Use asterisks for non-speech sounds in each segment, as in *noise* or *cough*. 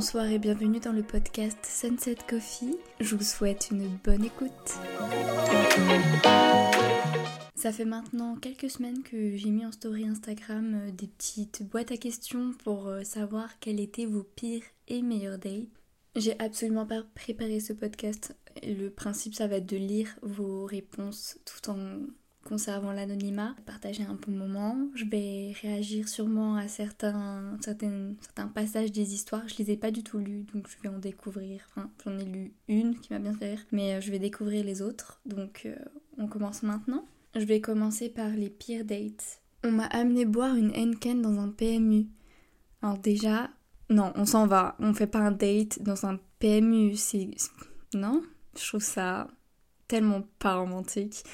bonsoir et bienvenue dans le podcast Sunset Coffee. Je vous souhaite une bonne écoute. Ça fait maintenant quelques semaines que j'ai mis en story Instagram euh, des petites boîtes à questions pour euh, savoir quels étaient vos pires et meilleurs dates. J'ai absolument pas préparé ce podcast. Le principe, ça va être de lire vos réponses tout en conservant l'anonymat, partager un bon moment. Je vais réagir sûrement à certains, certains, passages des histoires. Je les ai pas du tout lus, donc je vais en découvrir. Enfin, j'en ai lu une qui m'a bien fait rire, mais euh, je vais découvrir les autres. Donc, euh, on commence maintenant. Je vais commencer par les pires dates. On m'a amené boire une Henken dans un PMU. Alors déjà, non, on s'en va. On fait pas un date dans un PMU. C'est non, je trouve ça tellement pas romantique.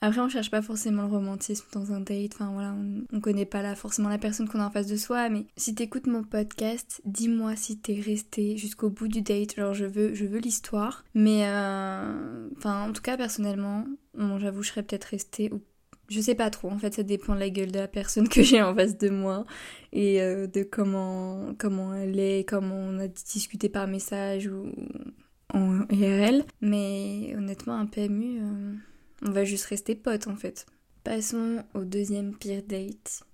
Après, on cherche pas forcément le romantisme dans un date. Enfin voilà, on, connaît pas là forcément la personne qu'on a en face de soi. Mais si t'écoutes mon podcast, dis-moi si t'es resté jusqu'au bout du date. Genre, je veux, je veux l'histoire. Mais euh, enfin, en tout cas, personnellement, bon, j'avoue, je serais peut-être restée ou je sais pas trop, en fait ça dépend de la gueule de la personne que j'ai en face de moi et euh, de comment, comment elle est, comment on a discuté par message ou en IRL. Mais honnêtement un PMU, euh, on va juste rester potes en fait. Passons au deuxième pire date.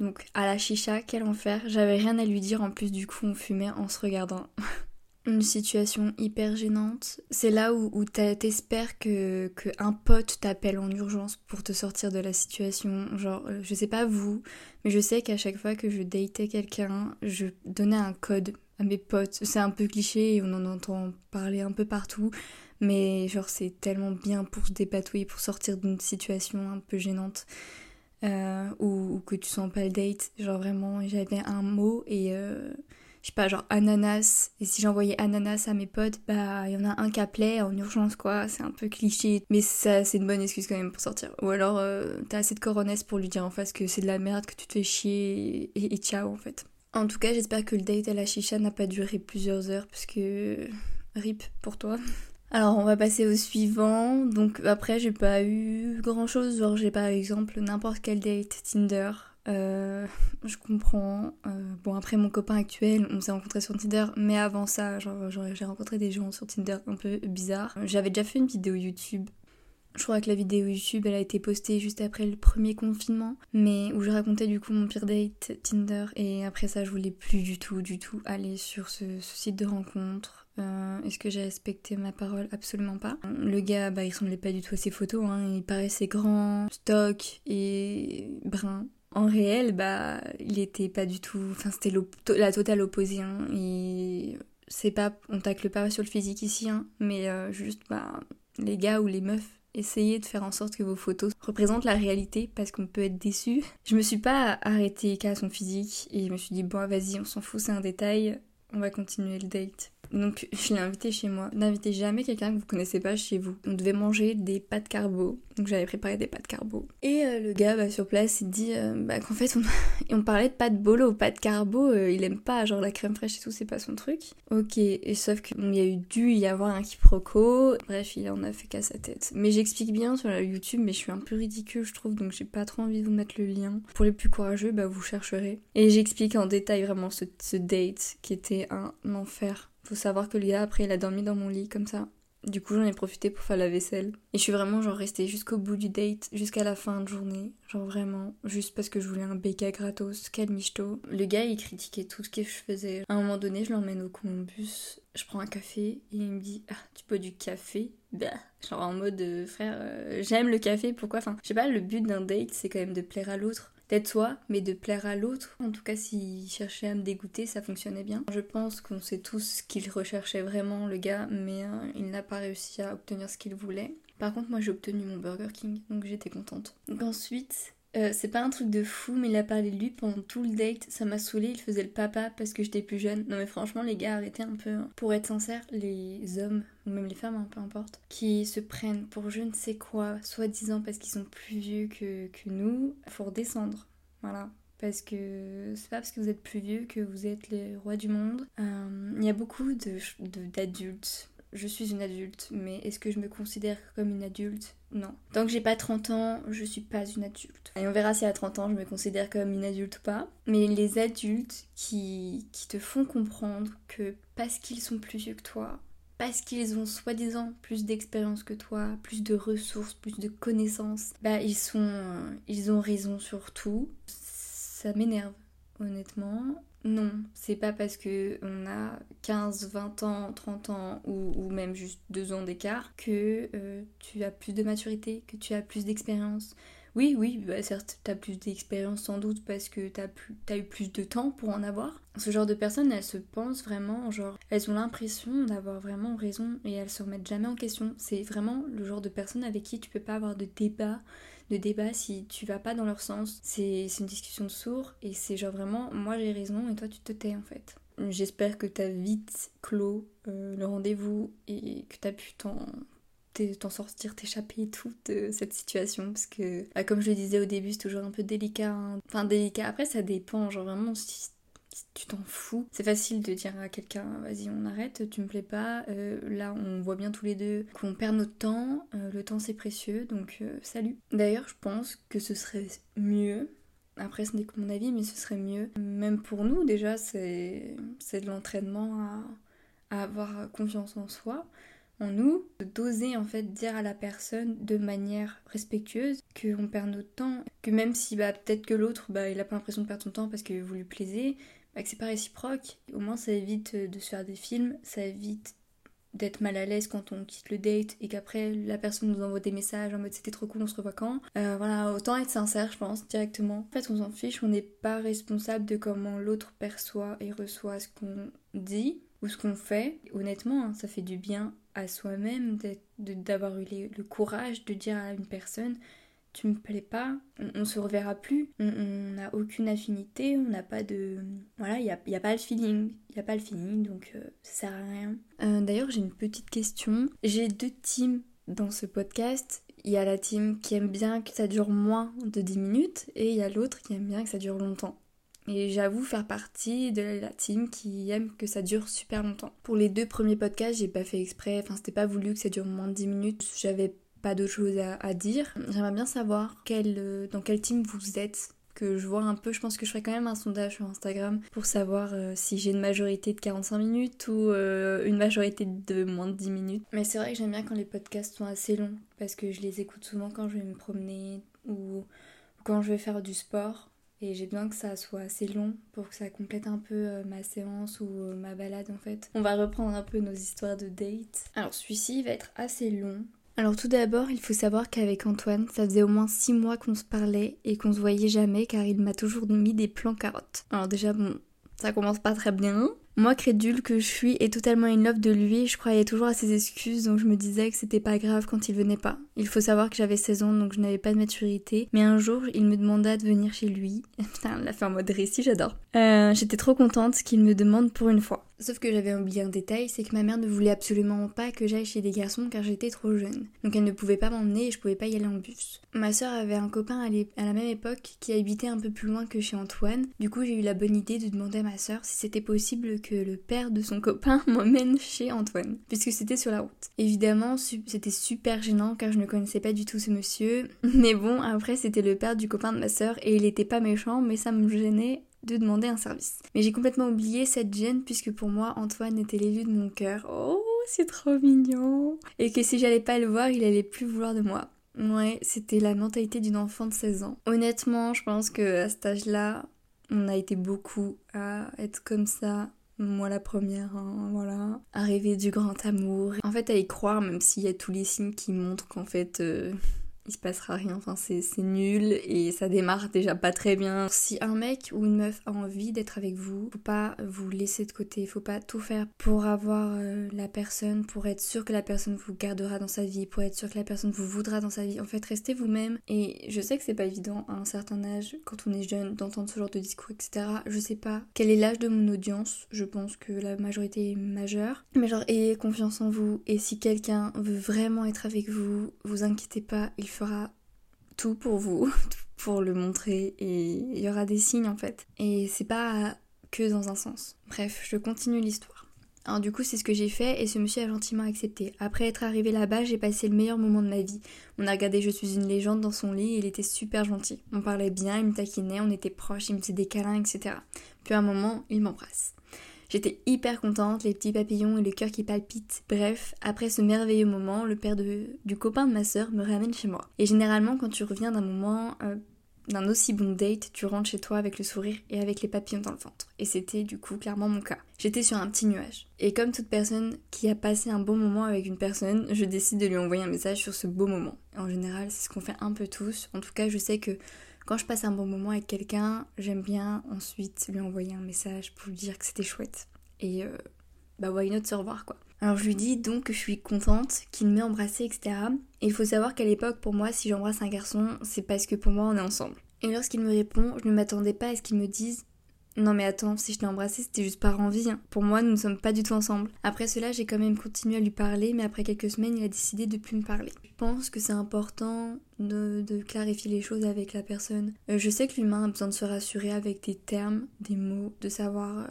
Donc à la chicha, quel enfer. J'avais rien à lui dire en plus du coup on fumait en se regardant. *laughs* Une situation hyper gênante. C'est là où, t'espères que, que un pote t'appelle en urgence pour te sortir de la situation. Genre, euh, je sais pas vous, mais je sais qu'à chaque fois que je datais quelqu'un, je donnais un code à mes potes. C'est un peu cliché et on en entend parler un peu partout. Mais genre c'est tellement bien pour se dépatouiller, pour sortir d'une situation un peu gênante. Euh, ou, que tu sens pas le date. Genre vraiment, j'avais un mot et euh, je sais pas, genre ananas. Et si j'envoyais ananas à mes potes, bah il y en a un qui appelait en urgence quoi. C'est un peu cliché, mais ça c'est une bonne excuse quand même pour sortir. Ou alors euh, t'as assez de coronesse pour lui dire en face que c'est de la merde, que tu te fais chier et, ciao en fait. En tout cas, j'espère que le date à la chicha n'a pas duré plusieurs heures parce que rip pour toi. Alors on va passer au suivant. Donc après j'ai pas eu grand chose. Genre j'ai par exemple n'importe quel date Tinder. Euh, je comprends. Euh, bon après mon copain actuel, on s'est rencontré sur Tinder, mais avant ça, genre j'ai rencontré des gens sur Tinder un peu bizarres. J'avais déjà fait une vidéo YouTube. Je crois que la vidéo YouTube elle a été postée juste après le premier confinement, mais où je racontais du coup mon pire date Tinder et après ça je voulais plus du tout du tout aller sur ce site de rencontre. Euh, est-ce que j'ai respecté ma parole? Absolument pas. Le gars, bah, il ressemblait pas du tout à ses photos. Hein. Il paraissait grand, stock et brun. En réel, bah, il était pas du tout. Enfin, c'était la totale opposée. Hein. c'est pas, on tacle pas sur le physique ici, hein, mais euh, juste, bah, les gars ou les meufs essayez de faire en sorte que vos photos représentent la réalité parce qu'on peut être déçu. Je me suis pas arrêtée qu'à son physique et je me suis dit bon vas-y on s'en fout c'est un détail, on va continuer le date. Donc je l'ai invité chez moi. N'invitez jamais quelqu'un que vous connaissez pas chez vous. On devait manger des pâtes carbo. Donc j'avais préparé des pâtes carbo. Et euh, le gars bah, sur place il dit euh, bah, qu'en fait on... *laughs* parlait de pâtes bolo, pâtes carbo, euh, il aime pas genre la crème fraîche et tout, c'est pas son truc. Ok, et sauf qu'il y a eu dû y avoir un quiproquo. Bref, il en a fait qu'à sa tête. Mais j'explique bien sur la YouTube, mais je suis un peu ridicule je trouve, donc j'ai pas trop envie de vous mettre le lien. Pour les plus courageux, bah vous chercherez. Et j'explique en détail vraiment ce, ce date qui était un enfer. Faut savoir que gars, après, il a dormi dans mon lit comme ça. Du coup, j'en ai profité pour faire la vaisselle. Et je suis vraiment, genre, restée jusqu'au bout du date, jusqu'à la fin de journée. Genre, vraiment, juste parce que je voulais un béca gratos, calmichto. Le gars, il critiquait tout ce que je faisais. À un moment donné, je l'emmène au bus, je prends un café, et il me dit Ah, tu peux du café? Bah, genre en mode euh, frère, euh, j'aime le café, pourquoi? Enfin, je sais pas, le but d'un date, c'est quand même de plaire à l'autre d'être soi, mais de plaire à l'autre. En tout cas, s'il cherchait à me dégoûter, ça fonctionnait bien. Je pense qu'on sait tous qu'il recherchait vraiment, le gars, mais euh, il n'a pas réussi à obtenir ce qu'il voulait. Par contre, moi j'ai obtenu mon Burger King, donc j'étais contente. Donc ensuite, euh, c'est pas un truc de fou, mais il a parlé de lui pendant tout le date. Ça m'a saoulé. Il faisait le papa parce que j'étais plus jeune. Non, mais franchement, les gars, arrêtez un peu. Hein. Pour être sincère, les hommes, ou même les femmes, hein, peu importe, qui se prennent pour je ne sais quoi, soi-disant parce qu'ils sont plus vieux que, que nous, faut redescendre. Voilà parce que c'est pas parce que vous êtes plus vieux que vous êtes les rois du monde. Euh, il y a beaucoup d'adultes je suis une adulte, mais est-ce que je me considère comme une adulte? Non. Tant que j'ai pas 30 ans, je suis pas une adulte. Et on verra si à 30 ans je me considère comme une adulte ou pas. Mais les adultes qui, qui te font comprendre que parce qu'ils sont plus vieux que toi, parce qu'ils ont soi-disant plus d'expérience que toi, plus de ressources, plus de connaissances, bah ils sont ils ont raison sur tout. Ça m'énerve honnêtement. Non, c'est pas parce que on a 15, 20 ans, 30 ans ou, même juste 2 ans d'écart que euh, tu as plus de maturité, que tu as plus d'expérience. Oui, oui, bah certes, tu as plus d'expérience sans doute parce que tu as, eu plus de temps pour en avoir. Ce genre de personnes, elles se pensent vraiment, genre, elles ont l'impression d'avoir vraiment raison et elles se remettent jamais en question. C'est vraiment le genre de personnes avec qui tu peux pas avoir de débat de débat si tu vas pas dans leur sens. C'est une discussion de et c'est genre vraiment moi j'ai raison et toi tu te tais en fait. J'espère que tu as vite clos euh, le rendez-vous et que tu as pu t'en sortir, t'échapper tout de cette situation parce que bah, comme je le disais au début c'est toujours un peu délicat. Hein. Enfin délicat après ça dépend genre vraiment si tu t'en fous. C'est facile de dire à quelqu'un vas-y on arrête, tu me plais pas. Euh, là on voit bien tous les deux qu'on perd notre temps, euh, le temps c'est précieux, donc euh, salut. D'ailleurs je pense que ce serait mieux. Après ce n'est que mon avis, mais ce serait mieux. Même pour nous déjà c'est de l'entraînement à, à avoir confiance en soi en nous, d'oser en fait dire à la personne de manière respectueuse qu'on perd notre temps, que même si bah peut-être que l'autre bah il a pas l'impression de perdre son temps parce que vous lui plaisez, bah, c'est pas réciproque. Au moins, ça évite euh, de se faire des films, ça évite d'être mal à l'aise quand on quitte le date et qu'après la personne nous envoie des messages en mode c'était trop cool, on se revoit quand. Euh, voilà, autant être sincère, je pense, directement. En fait, on s'en fiche, on n'est pas responsable de comment l'autre perçoit et reçoit ce qu'on dit ou ce qu'on fait. Honnêtement, hein, ça fait du bien à soi-même d'avoir eu le courage de dire à une personne tu me plais pas, on, se reverra plus, on n'a aucune affinité, on n'a pas de... Voilà, il n'y a, y a, pas le feeling, il n'y a pas le feeling, donc euh, ça sert à rien. Euh, d'ailleurs, j'ai une petite question. J'ai deux teams dans ce podcast. Il y a la team qui aime bien que ça dure moins de 10 minutes et il y a l'autre qui aime bien que ça dure longtemps. Et j'avoue faire partie de la team qui aime que ça dure super longtemps. Pour les deux premiers podcasts, j'ai pas fait exprès, enfin c'était pas voulu que ça dure moins de 10 minutes. J'avais pas d'autre chose à, dire. J'aimerais bien savoir quel, euh, dans quel team vous êtes que je vois un peu, je pense que je ferai quand même un sondage sur Instagram pour savoir euh, si j'ai une majorité de 45 minutes ou euh, une majorité de moins de 10 minutes. Mais c'est vrai que j'aime bien quand les podcasts sont assez longs parce que je les écoute souvent quand je vais me promener ou quand je vais faire du sport. Et j'ai besoin que ça soit assez long pour que ça complète un peu ma séance ou ma balade en fait. On va reprendre un peu nos histoires de date. Alors celui-ci va être assez long alors tout d'abord, il faut savoir qu'avec Antoine, ça faisait au moins 6 mois qu'on se parlait et qu'on se voyait jamais car il m'a toujours mis des plans carottes. Alors déjà bon, ça commence pas très bien. Moi, crédule que je suis et totalement in love de lui, je croyais toujours à ses excuses, donc je me disais que c'était pas grave quand il venait pas. Il faut savoir que j'avais 16 ans, donc je n'avais pas de maturité. Mais un jour, il me demanda de venir chez lui. *laughs* Putain, l'a fait en mode récit, j'adore. Euh, J'étais trop contente qu'il me demande pour une fois. Sauf que j'avais oublié un détail, c'est que ma mère ne voulait absolument pas que j'aille chez des garçons car j'étais trop jeune. Donc elle ne pouvait pas m'emmener et je pouvais pas y aller en bus. Ma soeur avait un copain à, la même époque qui habitait un peu plus loin que chez Antoine. Du coup, j'ai eu la bonne idée de demander à ma soeur si c'était possible que le père de son copain *laughs* m'emmène chez Antoine, puisque c'était sur la route. Évidemment, c'était super gênant car je ne connaissais pas du tout ce monsieur. *laughs* Mais bon, après, c'était le père du copain de ma soeur et il était pas méchant, mais ça me gênait de demander un service. Mais j'ai complètement oublié cette gêne puisque pour moi Antoine était l'élu de mon cœur. Oh, c'est trop mignon. Et que si j'allais pas le voir, il allait plus vouloir de moi. Ouais, c'était la mentalité d'une enfant de 16 ans. Honnêtement, je pense que à cet âge-là, on a été beaucoup à être comme ça. Moi la première, hein, voilà. Arriver du grand amour. En fait, à y croire, même s'il y a tous les signes qui montrent qu'en fait, euh, il se passera rien, enfin c'est nul et ça démarre déjà pas très bien. Si un mec ou une meuf a envie d'être avec vous, faut pas vous laisser de côté, faut pas tout faire pour avoir euh, la personne, pour être sûr que la personne vous gardera dans sa vie, pour être sûr que la personne vous voudra dans sa vie. En fait, restez vous-même. Et je sais que c'est pas évident à un certain âge, quand on est jeune, d'entendre ce genre de discours, etc. Je sais pas quel est l'âge de mon audience, je pense que la majorité est majeure, mais genre ayez confiance en vous. Et si quelqu'un veut vraiment être avec vous, vous inquiétez pas, il fera tout pour vous, *laughs* pour le montrer et il y aura des signes en fait. Et c'est pas que dans un sens. Bref, je continue l'histoire. Alors du coup c'est ce que j'ai fait et ce monsieur a gentiment accepté. Après être arrivé là-bas j'ai passé le meilleur moment de ma vie. On a regardé Je suis une légende dans son lit il était super gentil. On parlait bien, il me taquinait, on était proches, il me faisait des câlins, etc. Puis à un moment il m'embrasse. J'étais hyper contente, les petits papillons et le cœur qui palpite. Bref, après ce merveilleux moment, le père du copain de ma soeur me ramène chez moi. Et généralement, quand tu reviens d'un moment, euh, d'un aussi bon date, tu rentres chez toi avec le sourire et avec les papillons dans le ventre. Et c'était du coup clairement mon cas. J'étais sur un petit nuage. Et comme toute personne qui a passé un bon moment avec une personne, je décide de lui envoyer un message sur ce beau moment. En général, c'est ce qu'on fait un peu tous. En tout cas, je sais que quand je passe un bon moment avec quelqu'un, j'aime bien ensuite lui envoyer un message pour lui dire que c'était chouette. Et euh, bah why not se revoir quoi. Alors je lui dis donc que je suis contente qu'il m'ait embrassé, etc. Et il faut savoir qu'à l'époque, pour moi, si j'embrasse un garçon, c'est parce que pour moi, on est ensemble. Et lorsqu'il me répond, je ne m'attendais pas à ce qu'il me dise non mais attends, si je t'ai embrassé, c'était juste par envie. Hein. Pour moi, nous ne sommes pas du tout ensemble. Après cela, j'ai quand même continué à lui parler, mais après quelques semaines, il a décidé de plus me parler. Je pense que c'est important de, clarifier les choses avec la personne. Euh, je sais que l'humain a besoin de se rassurer avec des termes, des mots, de savoir euh,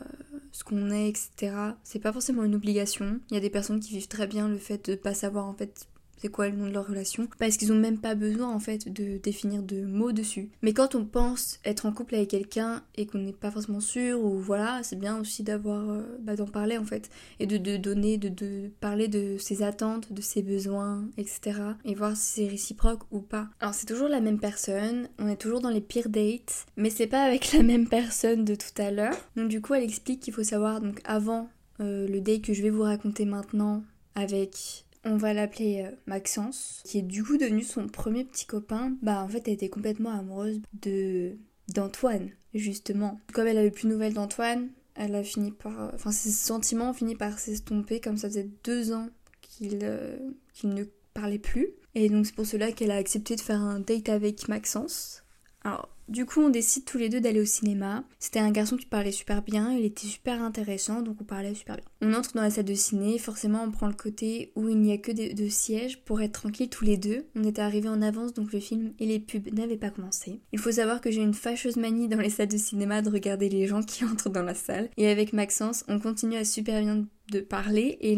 ce qu'on est, etc. C'est pas forcément une obligation. Il y a des personnes qui vivent très bien le fait de pas savoir en fait c'est quoi le nom de leur relation, parce qu'ils ont même pas besoin en fait de définir de mots dessus. Mais quand on pense être en couple avec quelqu'un et qu'on n'est pas forcément sûr, ou voilà, c'est bien aussi d'avoir, euh, bah, d'en parler en fait, et de, de donner, de, de, parler de ses attentes, de ses besoins, etc. Et voir si c'est réciproque ou pas. Alors c'est toujours la même personne, on est toujours dans les pires dates, mais c'est pas avec *laughs* la même personne de tout à l'heure. Donc du coup elle explique qu'il faut savoir donc avant euh, le date que je vais vous raconter maintenant avec on va l'appeler euh, Maxence, qui est du coup devenu son premier petit copain. Bah en fait elle était complètement amoureuse de d'Antoine, justement. Comme elle avait plus de nouvelles d'Antoine, elle a fini par... Euh, enfin ses sentiments ont fini par s'estomper, comme ça faisait deux ans qu'il euh, qu'il ne parlait plus. Et donc c'est pour cela qu'elle a accepté de faire un date avec Maxence. Alors du coup, on décide tous les deux d'aller au cinéma. C'était un garçon qui parlait super bien, il était super intéressant, donc on parlait super bien. On entre dans la salle de ciné, forcément on prend le côté où il n'y a que de, sièges pour être tranquille tous les deux. On était arrivés en avance, donc le film et les pubs n'avaient pas commencé. Il faut savoir que j'ai une fâcheuse manie dans les salles de cinéma de regarder les gens qui *laughs* entrent dans la salle. Et avec Maxence, on continue à super bien de parler, et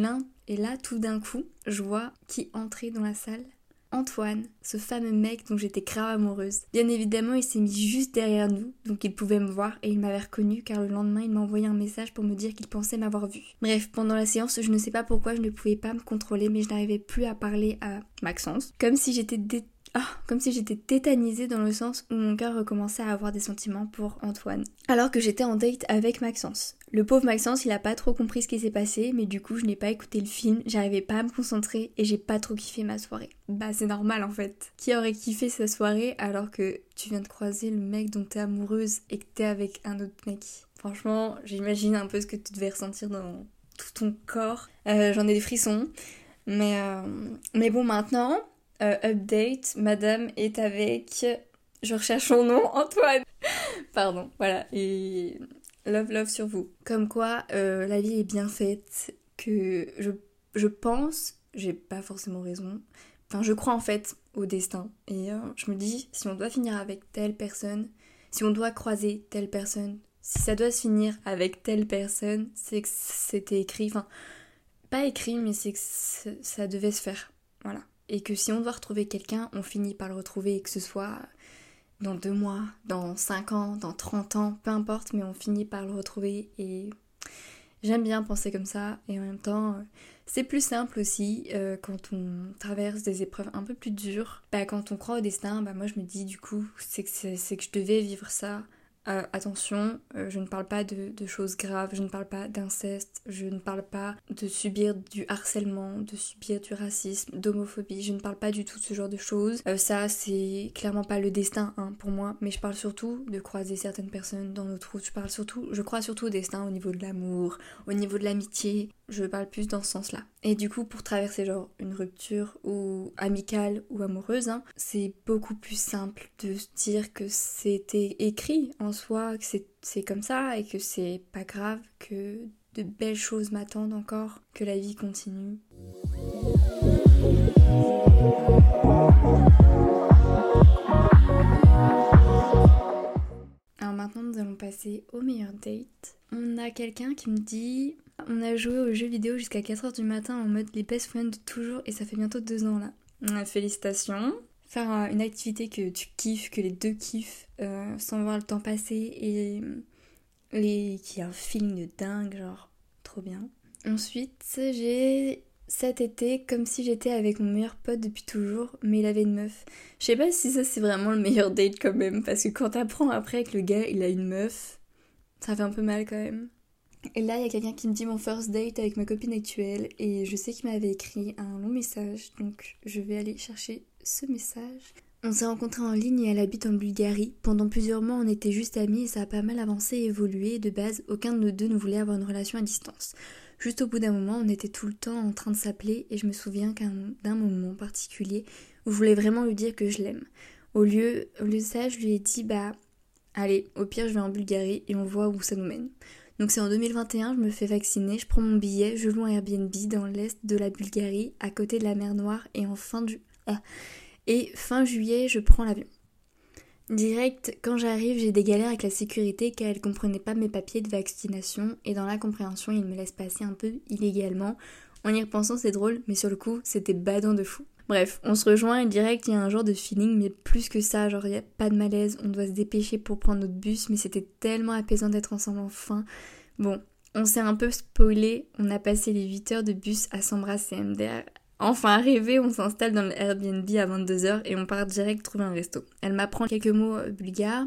et là, tout d'un coup, je vois qui entrait dans la salle Antoine, ce fameux mec dont j'étais grave amoureuse. Bien évidemment, il s'est mis juste derrière nous, donc il pouvait me voir et il m'avait reconnu car le lendemain, il m'a envoyé un message pour me dire qu'il pensait m'avoir vu. Bref, pendant la séance, je ne sais pas pourquoi je ne pouvais pas me contrôler, mais je n'arrivais plus à parler à Maxence, comme si j'étais ah, comme si j'étais tétanisée dans le sens où mon cœur recommençait à avoir des sentiments pour Antoine. Alors que j'étais en date avec Maxence. Le pauvre Maxence, il a pas trop compris ce qui s'est passé, mais du coup, je n'ai pas écouté le film, j'arrivais pas à me concentrer et j'ai pas trop kiffé ma soirée. Bah, c'est normal en fait. Qui aurait kiffé sa soirée alors que tu viens de croiser le mec dont t'es amoureuse et que t'es avec un autre mec? Franchement, j'imagine un peu ce que tu devais ressentir dans tout ton corps. Euh, j'en ai des frissons. Mais, euh, mais bon, maintenant, euh, update, madame est avec. Je recherche son nom, Antoine. *laughs* Pardon, voilà. Et Love, love sur vous. Comme quoi, euh, la vie est bien faite, que je, je pense, j'ai pas forcément raison, enfin je crois en fait au destin. Et euh, je me dis, si on doit finir avec telle personne, si on doit croiser telle personne, si ça doit se finir avec telle personne, c'est que c'était écrit, enfin pas écrit, mais c'est que ça devait se faire. Voilà. Et que si on doit retrouver quelqu'un, on finit par le retrouver et que ce soit dans deux mois, dans cinq ans, dans 30 ans, peu importe, mais on finit par le retrouver. Et j'aime bien penser comme ça. Et en même temps euh, c'est plus simple aussi euh, quand on traverse des épreuves un peu plus dures. Bah, quand on croit au destin, bah, moi je me dis du coup c'est que, c'est que je devais vivre ça euh, attention, euh, je ne parle pas de, choses graves, je ne parle pas d'inceste, je ne parle pas de subir du harcèlement, de subir du racisme, d'homophobie, je ne parle pas du tout de ce genre de choses. Euh, ça, c'est clairement pas le destin hein, pour moi, mais je parle surtout de croiser certaines personnes dans notre route. Je parle surtout, je crois surtout au destin au niveau de l'amour, au niveau de l'amitié, je parle plus dans ce sens-là. Et du coup, pour traverser genre une rupture ou amicale ou amoureuse, hein, c'est beaucoup plus simple de se dire que c'était écrit en soi, que c'est comme ça et que c'est pas grave, que de belles choses m'attendent encore, que la vie continue. Alors maintenant, nous allons passer au meilleur date. On a quelqu'un qui me dit On a joué aux jeux vidéo jusqu'à 4h du matin en mode les best friends de toujours et ça fait bientôt deux ans là. Félicitations. Faire euh, une activité que tu kiffes, que les deux kiffent, euh, sans voir le temps passer et les... qui a un feeling de dingue, genre trop bien. Ensuite, j'ai cet été comme si j'étais avec mon meilleur pote depuis toujours, mais il avait une meuf. Je sais pas si ça c'est vraiment le meilleur date quand même, parce que quand t'apprends après que le gars il a une meuf, ça fait un peu mal quand même. Et là, il y a quelqu'un qui me dit mon first date avec ma copine actuelle, et je sais qu'il m'avait écrit un long message, donc je vais aller chercher ce message. On s'est rencontrés en ligne et elle habite en Bulgarie. Pendant plusieurs mois, on était juste amis et ça a pas mal avancé et évolué. De base, aucun de nous deux ne voulait avoir une relation à distance. Juste au bout d'un moment, on était tout le temps en train de s'appeler et je me souviens d'un moment particulier où je voulais vraiment lui dire que je l'aime. Au lieu, au lieu de ça, je lui ai dit bah allez, au pire je vais en Bulgarie et on voit où ça nous mène. Donc c'est en 2021, je me fais vacciner, je prends mon billet, je loue un Airbnb dans l'est de la Bulgarie, à côté de la mer Noire et en fin du... Ah. Et fin juillet, je prends l'avion. Direct, quand j'arrive, j'ai des galères avec la sécurité car elle comprenait pas mes papiers de vaccination et dans la compréhension, il me laisse passer un peu illégalement. En y repensant, c'est drôle, mais sur le coup, c'était badant de fou. Bref, on se rejoint et direct, il y a un genre de feeling, mais plus que ça, genre il n'y a pas de malaise, on doit se dépêcher pour prendre notre bus, mais c'était tellement apaisant d'être ensemble enfin. Bon, on s'est un peu spoilé, on a passé les 8 heures de bus à s'embrasser MDR Enfin arrivé, on s'installe dans le Airbnb à 22h et on part direct trouver un resto. Elle m'apprend quelques mots euh, bulgares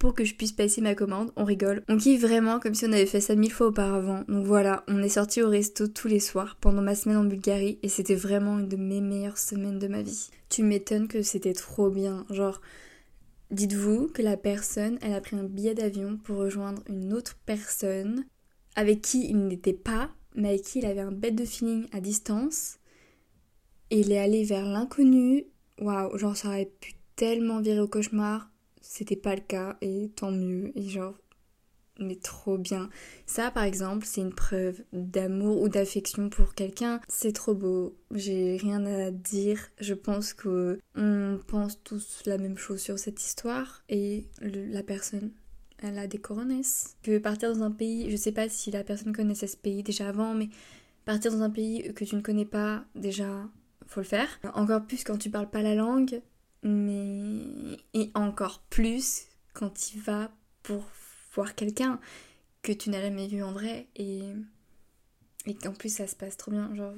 pour que je puisse passer ma commande. On rigole. On kiffe vraiment comme si on avait fait ça mille fois auparavant. Donc voilà, on est sorti au resto tous les soirs pendant ma semaine en Bulgarie et c'était vraiment une de mes meilleures semaines de ma vie. Tu m'étonnes que c'était trop bien. Genre, dites-vous que la personne, elle a pris un billet d'avion pour rejoindre une autre personne avec qui il n'était pas, mais avec qui il avait un bête de feeling à distance et il est allé vers l'inconnu. Waouh, genre ça aurait pu tellement virer au cauchemar. C'était pas le cas et tant mieux. Et genre, mais trop bien. Ça, par exemple, c'est une preuve d'amour ou d'affection pour quelqu'un. C'est trop beau. J'ai rien à dire. Je pense que on pense tous la même chose sur cette histoire et la personne. Elle a des coronesses. Que partir dans un pays, je sais pas si la personne connaissait ce pays déjà avant, mais partir dans un pays que tu ne connais pas déjà, faut le faire. Encore plus quand tu parles pas la langue, mais et encore plus quand tu vas pour voir quelqu'un que tu n'as jamais vu en vrai et et qu'en plus ça se passe trop bien, genre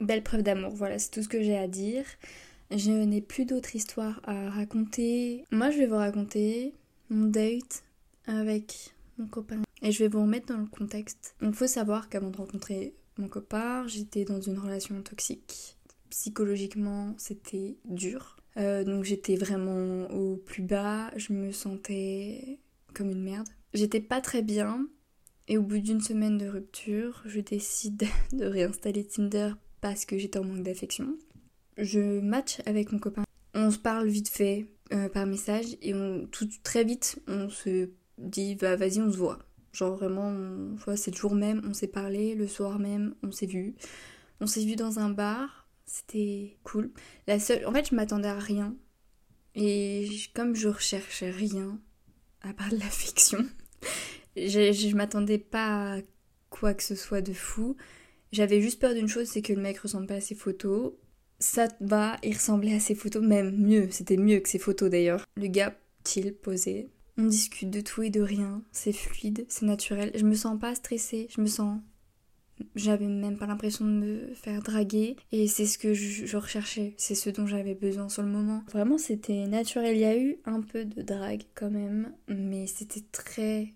belle preuve d'amour. Voilà, c'est tout ce que j'ai à dire. Je n'ai plus d'autres histoires à raconter. Moi, je vais vous raconter mon date avec mon copain. Et je vais vous remettre dans le contexte. Il faut savoir qu'avant de rencontrer mon copain, j'étais dans une relation toxique. Psychologiquement, c'était dur. Euh, donc j'étais vraiment au plus bas, je me sentais comme une merde. J'étais pas très bien et au bout d'une semaine de rupture, je décide *laughs* de réinstaller Tinder parce que j'étais en manque d'affection. Je match avec mon copain. On se parle vite fait euh, par message et on, tout très vite on se dit bah vas-y on se voit. Genre vraiment, c'est le jour même, on s'est parlé, le soir même, on s'est vu. On s'est vu dans un bar, c'était cool. La seule, en fait, je m'attendais à rien. Et comme je recherchais rien, à part de l'affection, *laughs* je, je m'attendais pas à quoi que ce soit de fou. J'avais juste peur d'une chose, c'est que le mec ressemble pas à ses photos. Ça va, il ressemblait à ses photos, même mieux, c'était mieux que ses photos d'ailleurs. Le gars, chill, posé, on discute de tout et de rien, c'est fluide, c'est naturel. Je me sens pas stressée, je me sens. J'avais même pas l'impression de me faire draguer et c'est ce que je, recherchais, c'est ce dont j'avais besoin sur le moment. Vraiment, c'était naturel. Il y a eu un peu de drague quand même, mais c'était très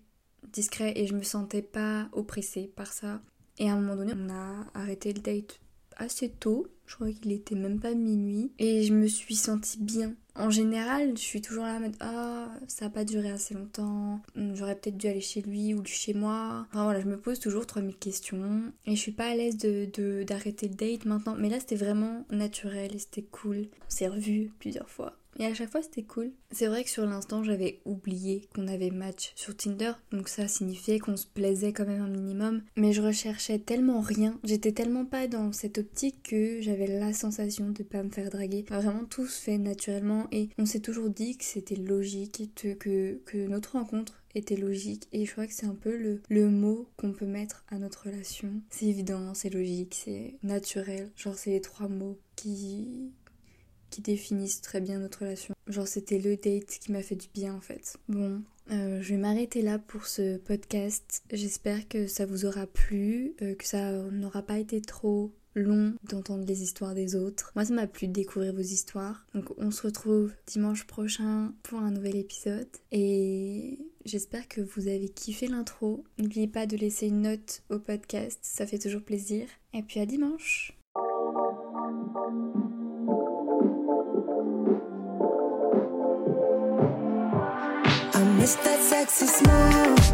discret et je me sentais pas oppressée par ça. Et à un moment donné, on a arrêté le date assez tôt. Je crois qu'il était même pas minuit. Et je me suis sentie bien. En général, je suis toujours là en mode Ah, ça a pas duré assez longtemps. Hmm, j'aurais peut-être dû aller chez lui ou chez moi. Enfin voilà, je me pose toujours 3000 questions. Et je suis pas à l'aise de, d'arrêter le date maintenant. Mais là, c'était vraiment naturel et c'était cool. On s'est revus plusieurs fois. Et à chaque fois, c'était cool. C'est vrai que sur l'instant, j'avais oublié qu'on avait match sur Tinder, donc ça signifiait qu'on se plaisait quand même un minimum. Mais je recherchais tellement rien, j'étais tellement pas dans cette optique que j'avais la sensation de pas me faire draguer. vraiment, tout se fait naturellement et on s'est toujours dit que c'était logique, que, que notre rencontre était logique et je crois que c'est un peu le, le mot qu'on peut mettre à notre relation. C'est évident, c'est logique, c'est naturel. Genre c'est les trois mots qui qui définissent très bien notre relation. Genre c'était le date qui m'a fait du bien en fait. Bon, euh, je vais m'arrêter là pour ce podcast. J'espère que ça vous aura plu, euh, que ça n'aura pas été trop long d'entendre les histoires des autres. Moi, ça m'a plu de découvrir vos histoires. Donc, on se retrouve dimanche prochain pour un nouvel épisode. Et j'espère que vous avez kiffé l'intro. N'oubliez pas de laisser une note au podcast, ça fait toujours plaisir. Et puis à dimanche. Sexy smile